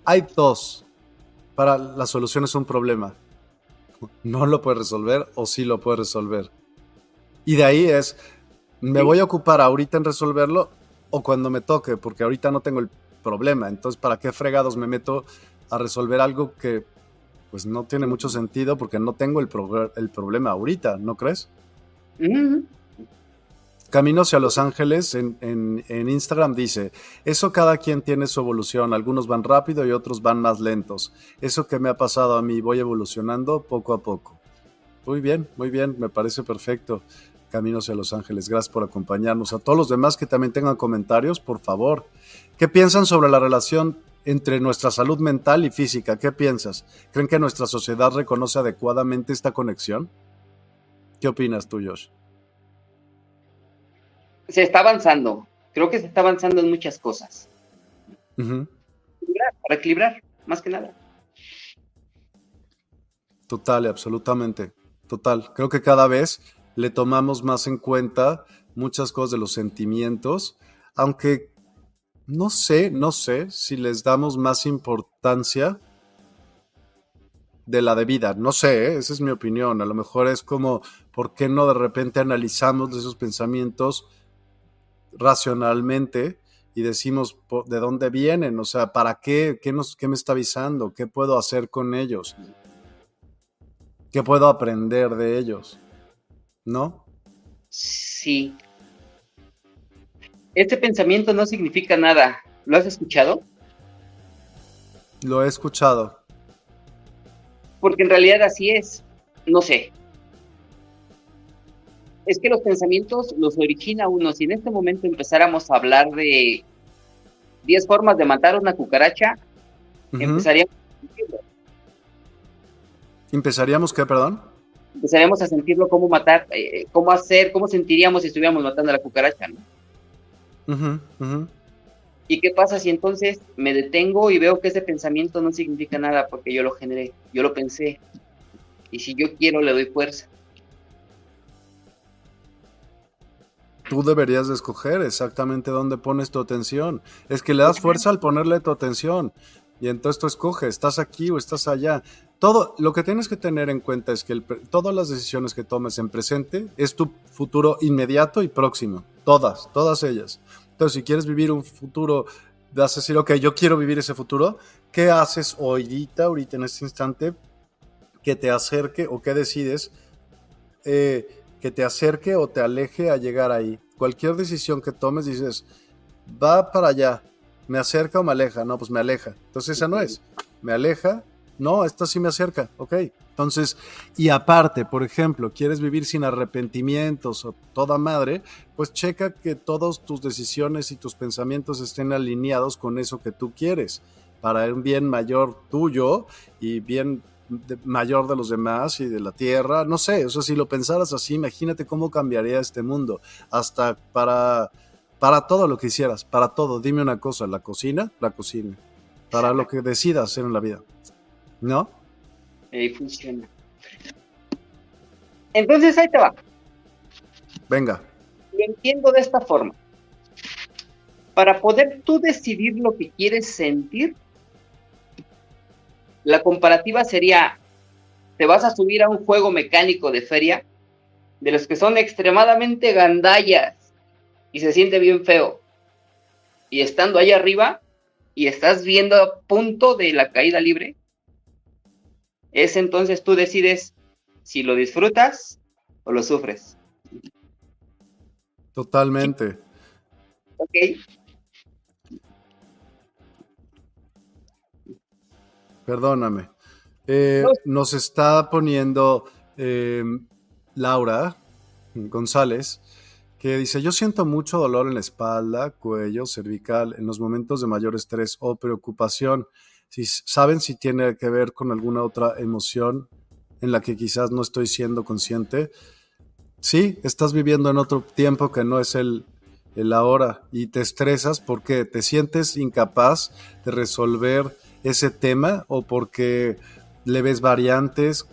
Hay dos. Para la solución es un problema. No lo puedes resolver o sí lo puedes resolver. Y de ahí es, me voy a ocupar ahorita en resolverlo o cuando me toque, porque ahorita no tengo el problema. Entonces, ¿para qué fregados me meto a resolver algo que pues no tiene mucho sentido porque no tengo el, el problema ahorita, ¿no crees? Camino hacia Los Ángeles en, en, Instagram dice, eso cada quien tiene su evolución, algunos van rápido y otros van más lentos. Eso que me ha pasado a mí, voy evolucionando poco a poco. Muy bien, muy bien, me parece perfecto. Camino hacia Los Ángeles, gracias por acompañarnos. A todos los demás que también tengan comentarios, por favor. ¿Qué piensan sobre la relación entre nuestra salud mental y física. ¿Qué piensas? ¿Creen que nuestra sociedad reconoce adecuadamente esta conexión? ¿Qué opinas tú, Josh? Se está avanzando. Creo que se está avanzando en muchas cosas. para equilibrar, más que nada. Total absolutamente. Total. Creo que cada vez le tomamos más en cuenta muchas cosas de los sentimientos, aunque no sé, no sé si les damos más importancia de la debida. No sé, ¿eh? esa es mi opinión. A lo mejor es como, ¿por qué no de repente analizamos esos pensamientos racionalmente y decimos de dónde vienen? O sea, ¿para qué? ¿Qué, nos, qué me está avisando? ¿Qué puedo hacer con ellos? ¿Qué puedo aprender de ellos? ¿No? Sí, este pensamiento no significa nada. ¿Lo has escuchado? Lo he escuchado. Porque en realidad así es. No sé. Es que los pensamientos los origina uno. Si en este momento empezáramos a hablar de 10 formas de matar una cucaracha, empezaríamos a sentirlo. ¿Empezaríamos qué, perdón? Empezaríamos a sentirlo cómo matar, eh, cómo hacer, cómo sentiríamos si estuviéramos matando a la cucaracha, ¿no? ¿Y qué pasa si entonces me detengo y veo que ese pensamiento no significa nada porque yo lo generé, yo lo pensé? Y si yo quiero, le doy fuerza. Tú deberías de escoger exactamente dónde pones tu atención. Es que le das fuerza al ponerle tu atención. Y entonces tú escoges, estás aquí o estás allá. Todo lo que tienes que tener en cuenta es que todas las decisiones que tomes en presente es tu futuro inmediato y próximo. Todas, todas ellas. Entonces, si quieres vivir un futuro, vas a decir, ok, yo quiero vivir ese futuro. ¿Qué haces ahorita, ahorita en este instante, que te acerque o qué decides eh, que te acerque o te aleje a llegar ahí. Cualquier decisión que tomes dices, va para allá, me acerca o me aleja. No, pues me aleja. Entonces esa no es. Me aleja. No, esta sí me acerca. Ok. Entonces, y aparte, por ejemplo, quieres vivir sin arrepentimientos o toda madre, pues checa que todas tus decisiones y tus pensamientos estén alineados con eso que tú quieres, para un bien mayor tuyo y bien mayor de los demás y de la tierra. No sé, o sea, si lo pensaras así, imagínate cómo cambiaría este mundo. Hasta para, para todo lo que hicieras, para todo. Dime una cosa, la cocina, la cocina. Para lo que decidas hacer en la vida. ¿No? Ahí funciona. Entonces ahí te va. Venga. Lo entiendo de esta forma. Para poder tú decidir lo que quieres sentir, la comparativa sería, te vas a subir a un juego mecánico de feria, de los que son extremadamente gandallas y se siente bien feo. Y estando ahí arriba y estás viendo a punto de la caída libre, es entonces tú decides si lo disfrutas o lo sufres. Totalmente. Ok. Perdóname. Eh, nos está poniendo eh, Laura González, que dice, yo siento mucho dolor en la espalda, cuello, cervical, en los momentos de mayor estrés o preocupación. Si saben si tiene que ver con alguna otra emoción en la que quizás no estoy siendo consciente. Sí, estás viviendo en otro tiempo que no es el, el ahora y te estresas porque te sientes incapaz de resolver ese tema o porque le ves variantes.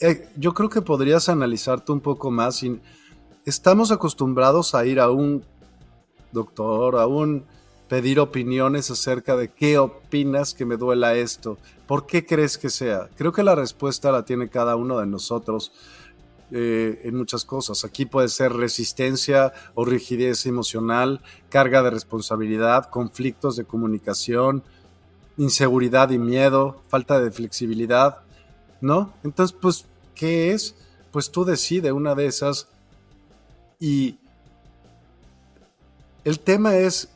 Eh, yo creo que podrías analizarte un poco más. estamos acostumbrados a ir a un doctor, a un pedir opiniones acerca de qué opinas que me duela esto. ¿Por qué crees que sea? Creo que la respuesta la tiene cada uno de nosotros. Eh, en muchas cosas. Aquí puede ser resistencia o rigidez emocional, carga de responsabilidad, conflictos de comunicación, inseguridad y miedo, falta de flexibilidad, ¿no? Entonces, pues, ¿qué es? Pues tú decides una de esas y el tema es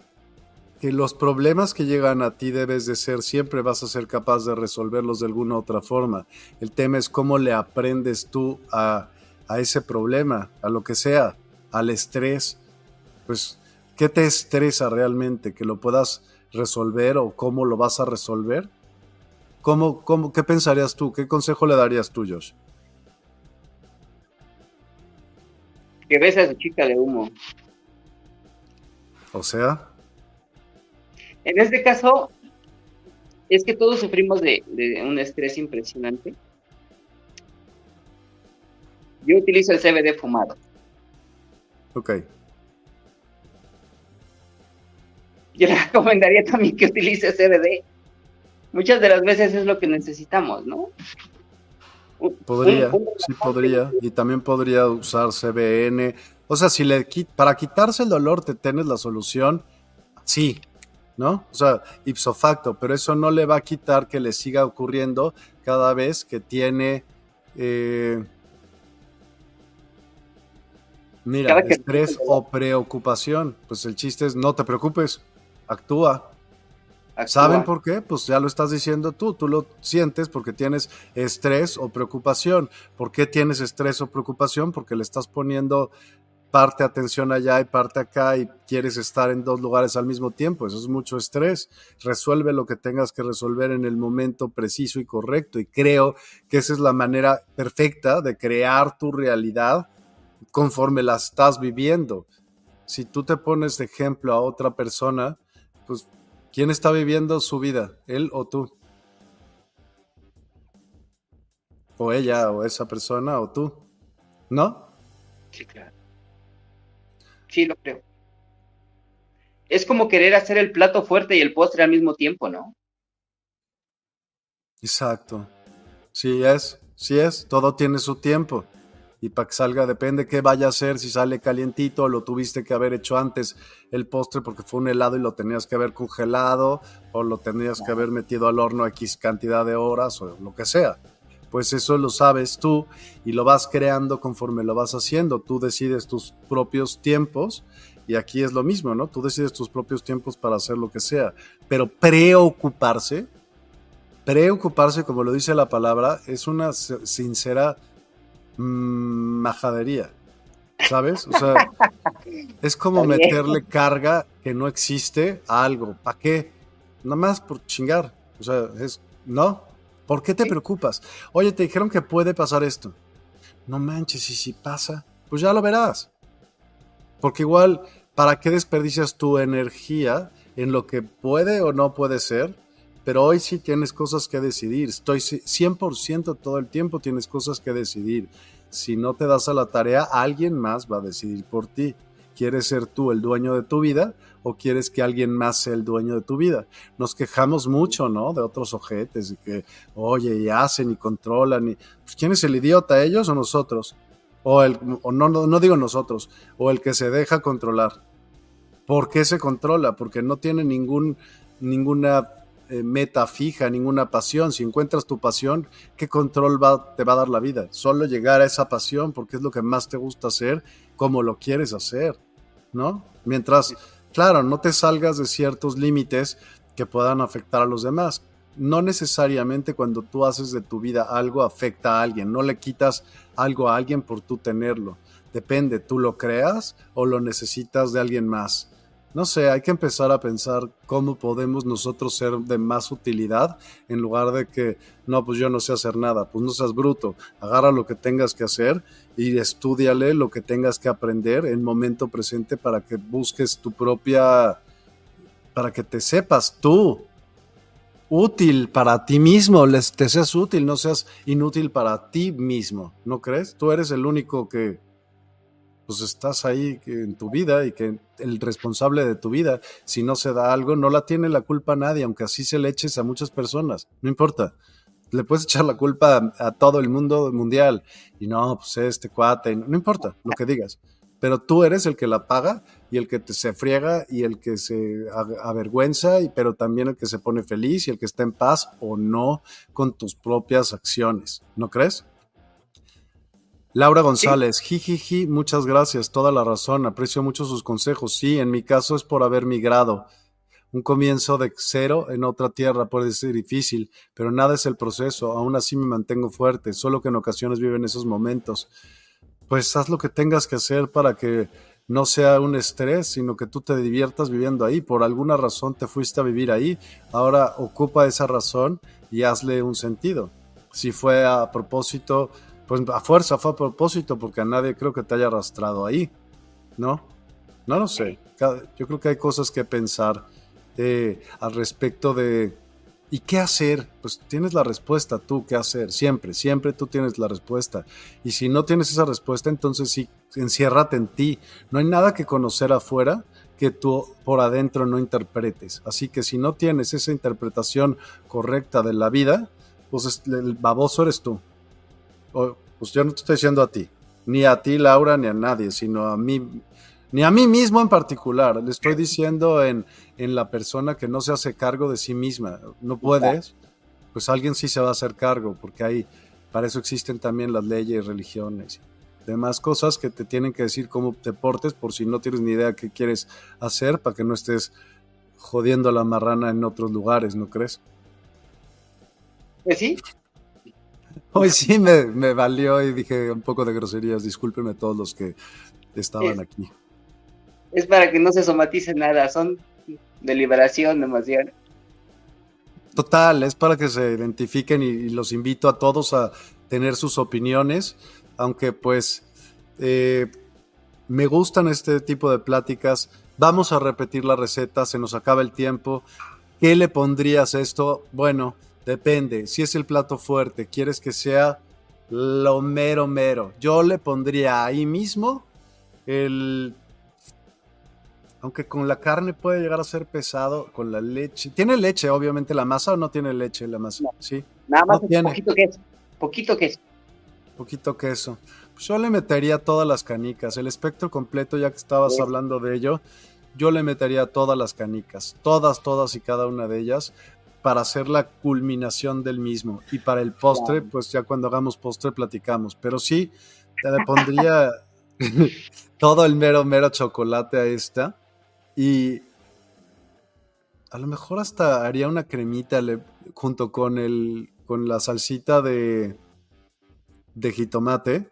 que los problemas que llegan a ti debes de ser, siempre vas a ser capaz de resolverlos de alguna otra forma. El tema es cómo le aprendes tú a, a ese problema, a lo que sea, al estrés. Pues, ¿qué te estresa realmente? Que lo puedas resolver o cómo lo vas a resolver? ¿Cómo, cómo, ¿Qué pensarías tú? ¿Qué consejo le darías tú, Josh? Que ves a esa chica de humo. O sea. En este caso, es que todos sufrimos de, de un estrés impresionante. Yo utilizo el CBD fumado. Ok. yo [laughs] le recomendaría también que utilice CBD. Muchas de las veces es lo que necesitamos, ¿no? Podría, sí podría. Y también podría usar CBN. O sea, si le para quitarse el dolor te tienes la solución, sí, ¿no? O sea, ipso facto, pero eso no le va a quitar que le siga ocurriendo cada vez que tiene, eh, mira, estrés o preocupación. Pues el chiste es no te preocupes, actúa. ¿Saben por qué? Pues ya lo estás diciendo tú, tú lo sientes porque tienes estrés o preocupación. ¿Por qué tienes estrés o preocupación? Porque le estás poniendo parte atención allá y parte acá y quieres estar en dos lugares al mismo tiempo. Eso es mucho estrés. Resuelve lo que tengas que resolver en el momento preciso y correcto. Y creo que esa es la manera perfecta de crear tu realidad conforme la estás viviendo. Si tú te pones de ejemplo a otra persona, pues, ¿quién está viviendo su vida? ¿Él o tú? O ella, o esa persona, o tú. ¿No? Sí, claro. Sí lo creo. Es como querer hacer el plato fuerte y el postre al mismo tiempo, ¿no? Exacto. Sí es, sí es, todo tiene su tiempo. Y para que salga, depende qué vaya a ser, si sale calientito, lo tuviste que haber hecho antes el postre porque fue un helado y lo tenías que haber congelado, o lo tenías que haber metido al horno X cantidad de horas, o lo que sea. Pues eso lo sabes tú y lo vas creando conforme lo vas haciendo. Tú decides tus propios tiempos y aquí es lo mismo, ¿no? Tú decides tus propios tiempos para hacer lo que sea. Pero preocuparse, preocuparse, como lo dice la palabra, es una sincera mm, majadería. ¿Sabes? O sea, [laughs] es como meterle carga que no existe a algo. ¿Para qué? Nada más por chingar. O sea, es. ¿No? ¿Por qué te preocupas? Oye, te dijeron que puede pasar esto. No manches, y si pasa, pues ya lo verás. Porque igual, ¿para qué desperdicias tu energía en lo que puede o no puede ser? Pero hoy sí tienes cosas que decidir. Estoy 100% todo el tiempo tienes cosas que decidir. Si no te das a la tarea, alguien más va a decidir por ti. ¿Quieres ser tú el dueño de tu vida o quieres que alguien más sea el dueño de tu vida? Nos quejamos mucho, ¿no? De otros ojetes, y que, oye, y hacen y controlan. Y, pues, ¿Quién es el idiota, ellos o nosotros? o, el, o no, no, digo nosotros, o el que se deja controlar. ¿Por qué se controla? Porque no tiene ningún, ninguna eh, meta fija, ninguna pasión. Si encuentras tu pasión, ¿qué control te va a dar la vida? Solo llegar a esa pasión porque es lo que más te gusta hacer, como lo quieres hacer, ¿no? Mientras, claro, no te salgas de ciertos límites que puedan afectar a los demás no necesariamente cuando tú haces de tu vida algo afecta a alguien, no le quitas algo a alguien por tú tenerlo. Depende, tú lo creas o lo necesitas de alguien más. No sé, hay que empezar a pensar cómo podemos nosotros ser de más utilidad en lugar de que, no, pues yo no sé hacer nada, pues no seas bruto, agarra lo que tengas que hacer y estudiale lo que tengas que aprender en momento presente para que busques tu propia, para que te sepas tú, útil para ti mismo, les, te seas útil, no seas inútil para ti mismo, ¿no crees? Tú eres el único que pues estás ahí en tu vida y que el responsable de tu vida, si no se da algo, no la tiene la culpa a nadie, aunque así se le eches a muchas personas, no importa. Le puedes echar la culpa a, todo el mundo mundial y no, pues este cuate, no importa lo que digas pero tú eres el que la paga y el que te, se friega y el que se avergüenza, y, pero también el que se pone feliz y el que está en paz o no con tus propias acciones. ¿No crees? Laura González, jijiji, muchas gracias, toda la razón, aprecio mucho sus consejos. Sí, en mi caso es por haber migrado. Un comienzo de cero en otra tierra puede ser difícil, pero nada es el proceso, aún así me mantengo fuerte, solo que en ocasiones viven esos momentos pues haz lo que tengas que hacer para que no sea un estrés, sino que tú te diviertas viviendo ahí. Por alguna razón te fuiste a vivir ahí. Ahora ocupa esa razón y hazle un sentido. Si fue a propósito, pues a fuerza fue a propósito, porque a nadie creo que te haya arrastrado ahí. ¿No? No lo sé. Yo creo que hay cosas que pensar eh, al respecto de ¿Y qué hacer? Pues tienes la respuesta tú, ¿qué hacer? Siempre, siempre tú tienes la respuesta. Y si no tienes esa respuesta, entonces sí, enciérrate en ti. No hay nada que conocer afuera que tú por adentro no interpretes. Así que si no tienes esa interpretación correcta de la vida, pues el baboso eres tú. Pues yo no te estoy diciendo a ti, ni a ti, Laura, ni a nadie, sino a mí, ni a mí mismo en particular. Le estoy diciendo en, en la persona que no se hace cargo de sí misma. No puedes, pues alguien sí se va a hacer cargo, porque hay, para eso existen también las leyes, religiones, demás cosas que te tienen que decir cómo te portes por si no tienes ni idea qué quieres hacer para que no estés jodiendo la marrana en otros lugares, ¿no crees? Pues sí. Hoy sí me, me, valió y dije un poco de groserías. Discúlpenme todos los que estaban aquí es para que no se somatice nada, son de liberación demasiado. Total, es para que se identifiquen y, los invito a todos a tener sus opiniones, aunque pues eh, me gustan este tipo de pláticas. Vamos a repetir la receta, se nos acaba el tiempo. ¿Qué le pondrías a esto? Bueno, depende. Si es el plato fuerte, quieres que sea lo mero mero. Yo le pondría ahí mismo el Aunque con la carne puede llegar a ser pesado, con la leche. ¿Tiene leche, obviamente, la masa o no tiene leche la masa? Sí. Nada más un poquito queso. Poquito queso. Poquito queso. Pues yo le metería todas las canicas. El espectro completo, ya que estabas hablando de ello, yo le metería todas las canicas. Todas, todas y cada una de ellas para hacer la culminación del mismo. Y para el postre, pues ya cuando hagamos postre platicamos. Pero sí, le pondría [laughs] todo el mero, mero chocolate a esta y a lo mejor hasta haría una cremita junto con el con la salsita de de jitomate.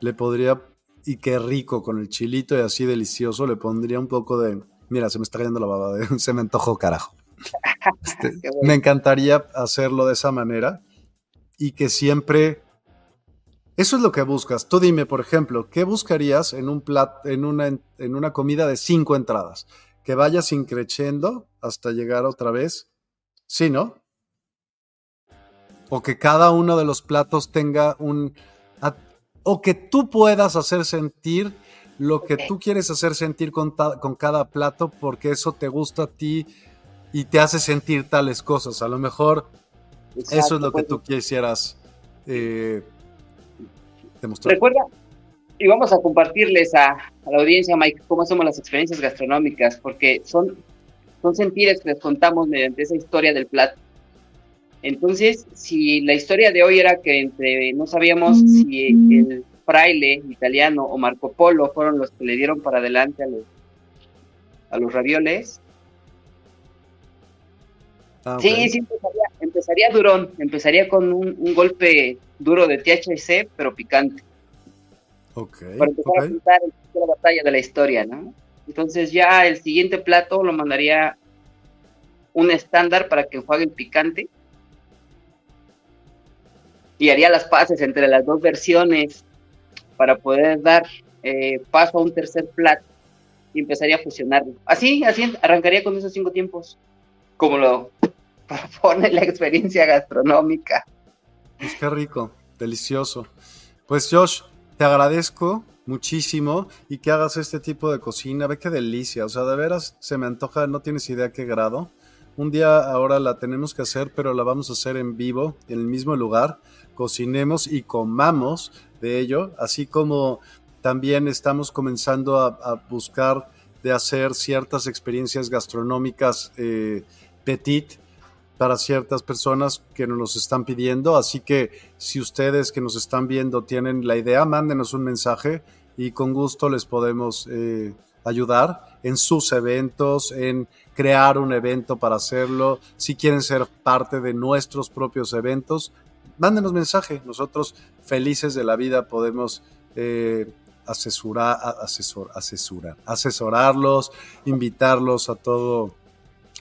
Le podría y qué rico con el chilito y así delicioso. Le pondría un poco de mira, se me está cayendo la baba, de, [laughs] se me antojó carajo. [laughs] Este, me encantaría hacerlo de esa manera y que siempre eso es lo que buscas. Tú dime, por ejemplo, ¿qué buscarías en, un plat, en, una, en una comida de cinco entradas? Que vayas increciendo hasta llegar otra vez. Sí, ¿no? O que cada uno de los platos tenga un... O que tú puedas hacer sentir lo que tú quieres hacer sentir con, con cada plato porque eso te gusta a ti y te hace sentir tales cosas. A lo mejor eso es lo que pues. tú quisieras eh, Recuerda, y vamos a compartirles a, la audiencia, Mike, cómo somos las experiencias gastronómicas, porque son, son sentires que les contamos mediante esa historia del plato. Entonces, si la historia de hoy era que entre no sabíamos si el fraile italiano o Marco Polo fueron los que le dieron para adelante a los, a los ravioles. Ah, sí, sí, empezaría, empezaría durón, empezaría con un golpe duro de THC, pero picante. Ok. Para empezar a pintar la batalla de la historia, ¿no? Entonces ya el siguiente plato lo mandaría un estándar para que juegue el picante. Y haría las paces entre las dos versiones para poder dar eh, paso a un tercer plato y empezaría a fusionarlo. Así, así arrancaría con esos cinco tiempos, como lo propone la experiencia gastronómica. Pues qué rico, delicioso. Pues Josh, te agradezco muchísimo y que hagas este tipo de cocina. Ve qué delicia, o sea, de veras se me antoja, no tienes idea qué grado. Un día ahora la tenemos que hacer, pero la vamos a hacer en vivo, en el mismo lugar. Cocinemos y comamos de ello, así como también estamos comenzando a, buscar de hacer ciertas experiencias gastronómicas eh, petit para ciertas personas que nos están pidiendo. Así que si ustedes que nos están viendo tienen la idea, mándenos un mensaje y con gusto les podemos eh, ayudar en sus eventos, en crear un evento para hacerlo. Si quieren ser parte de nuestros propios eventos, mándenos mensaje. Nosotros felices de la vida podemos eh, asesorar, asesor, asesorar, asesorarlos, invitarlos a todo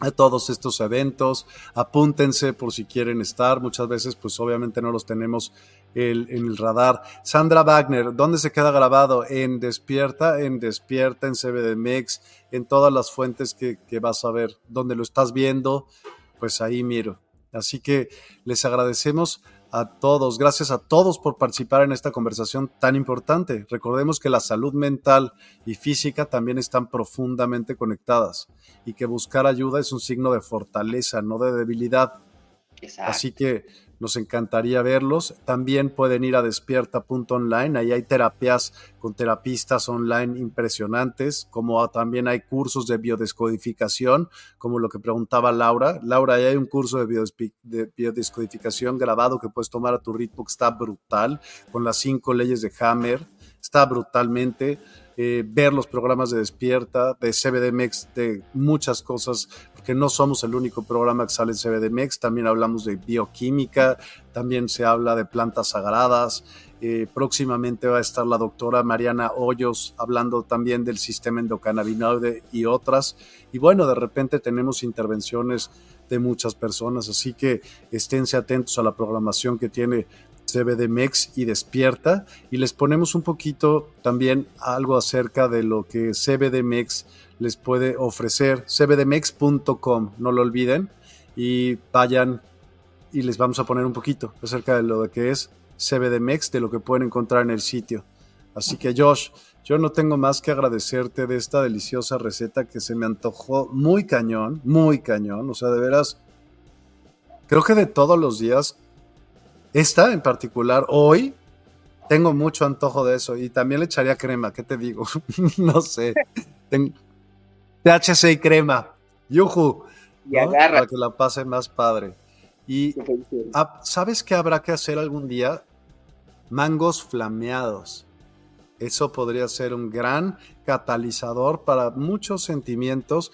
a todos estos eventos. Apúntense por si quieren estar. Muchas veces, pues obviamente no los tenemos en el radar. Sandra Wagner, ¿dónde se queda grabado? En Despierta, en Despierta, en CBDMX, en todas las fuentes que, que vas a ver. Donde lo estás viendo, pues ahí miro. Así que les agradecemos a todos, gracias a todos por participar en esta conversación tan importante. Recordemos que la salud mental y física también están profundamente conectadas y que buscar ayuda es un signo de fortaleza, no de debilidad. Así que nos encantaría verlos. También pueden ir a despierta.online, ahí hay terapias con terapistas online impresionantes, como también hay cursos de biodescodificación, como lo que preguntaba Laura. Laura, ahí hay un curso de, biodescodificación grabado que puedes tomar a tu ritmo, está brutal, con las cinco leyes de Hammer, está brutalmente. Eh, ver los programas de Despierta, de CBDMX, de muchas cosas que no somos el único programa que sale en CBDMX, también hablamos de bioquímica, también se habla de plantas sagradas. Eh, próximamente va a estar la doctora Mariana Hoyos hablando también del sistema endocannabinoide y otras. Y bueno, de repente tenemos intervenciones de muchas personas, así que esténse atentos a la programación que tiene CBDMEX y Despierta y les ponemos un poquito también algo acerca de lo que CBDMEX les puede ofrecer cbdmex.com, no lo olviden, y vayan y les vamos a poner un poquito acerca de lo que es CBDMEX, de lo que pueden encontrar en el sitio. Así que Josh, yo no tengo más que agradecerte de esta deliciosa receta que se me antojó muy cañón, muy cañón. O sea, de veras, creo que de todos los días, esta en particular, hoy, tengo mucho antojo de eso. Y también le echaría crema, ¿qué te digo? [laughs] no sé. THC y crema. Yuju. Para que la pase más padre. Y ¿sabes qué habrá que hacer algún día? Mangos flameados. Eso podría ser un gran catalizador para muchos sentimientos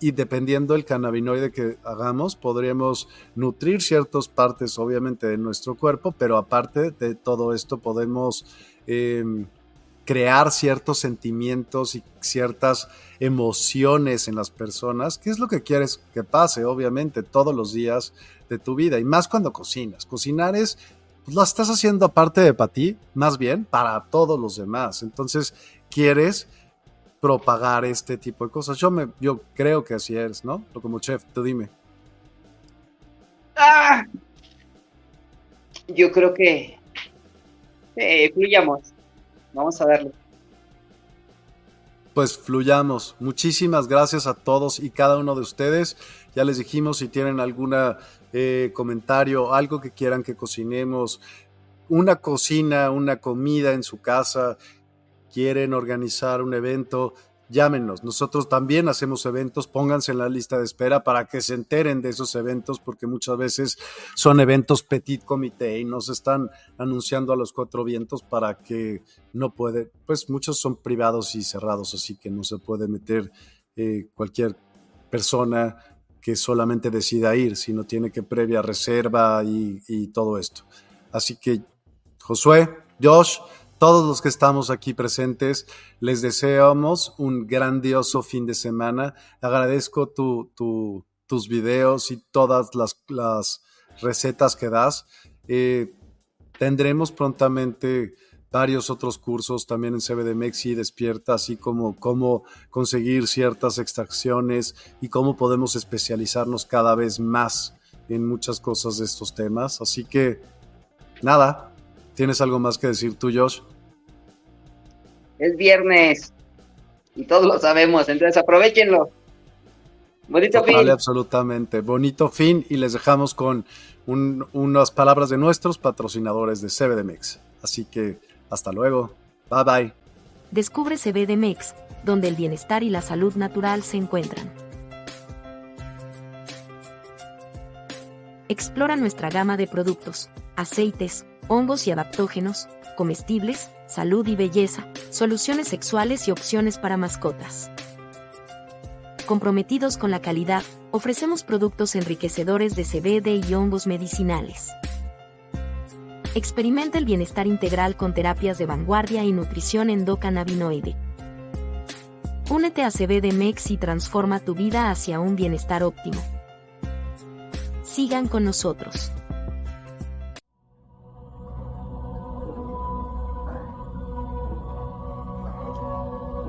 y dependiendo del cannabinoide que hagamos, podríamos nutrir ciertas partes, obviamente, de nuestro cuerpo, pero aparte de todo esto, podemos em, crear ciertos sentimientos y ciertas emociones en las personas, que es lo que quieres que pase, obviamente, todos los días de tu vida, y más cuando cocinas. Cocinar es pues lo estás haciendo aparte de para ti, más bien para todos los demás. Entonces, quieres propagar este tipo de cosas. Yo, me, yo creo que así eres, ¿no? Como chef, tú dime. Ah, yo creo que eh, fluyamos. Vamos a darle. Pues fluyamos. Muchísimas gracias a todos y cada uno de ustedes. Ya les dijimos si tienen alguna eh, comentario, algo que quieran que cocinemos, una cocina, una comida en su casa, quieren organizar un evento, llámenos. Nosotros también hacemos eventos, pónganse en la lista de espera para que se enteren de esos eventos, porque muchas veces son eventos petit comité y nos están anunciando a los cuatro vientos para que no puede, pues muchos son privados y cerrados, así que no se puede meter eh, cualquier persona que solamente decida ir, sino tiene que previa reserva y, todo esto. Así que, Josué, Josh, todos los que estamos aquí presentes, les deseamos un grandioso fin de semana. Agradezco tus videos y todas las, recetas que das. Eh, tendremos prontamente varios otros cursos también en CBDMEX y Despierta, así como cómo conseguir ciertas extracciones y cómo podemos especializarnos cada vez más en muchas cosas de estos temas. Así que, nada, ¿tienes algo más que decir tú, Josh? Es viernes y todos lo sabemos, entonces aprovechenlo. Bonito fin. Vale, absolutamente. Bonito fin y les dejamos con unas palabras de nuestros patrocinadores de CBDMX. Así que hasta luego. Bye bye. Descubre CBDMEX, donde el bienestar y la salud natural se encuentran. Explora nuestra gama de productos, aceites, hongos y adaptógenos, comestibles, salud y belleza, soluciones sexuales y opciones para mascotas. Comprometidos con la calidad, ofrecemos productos enriquecedores de CBD y hongos medicinales. Experimenta el bienestar integral con terapias de vanguardia y nutrición endocannabinoide. Únete a CBD y transforma tu vida hacia un bienestar óptimo. Sigan con nosotros.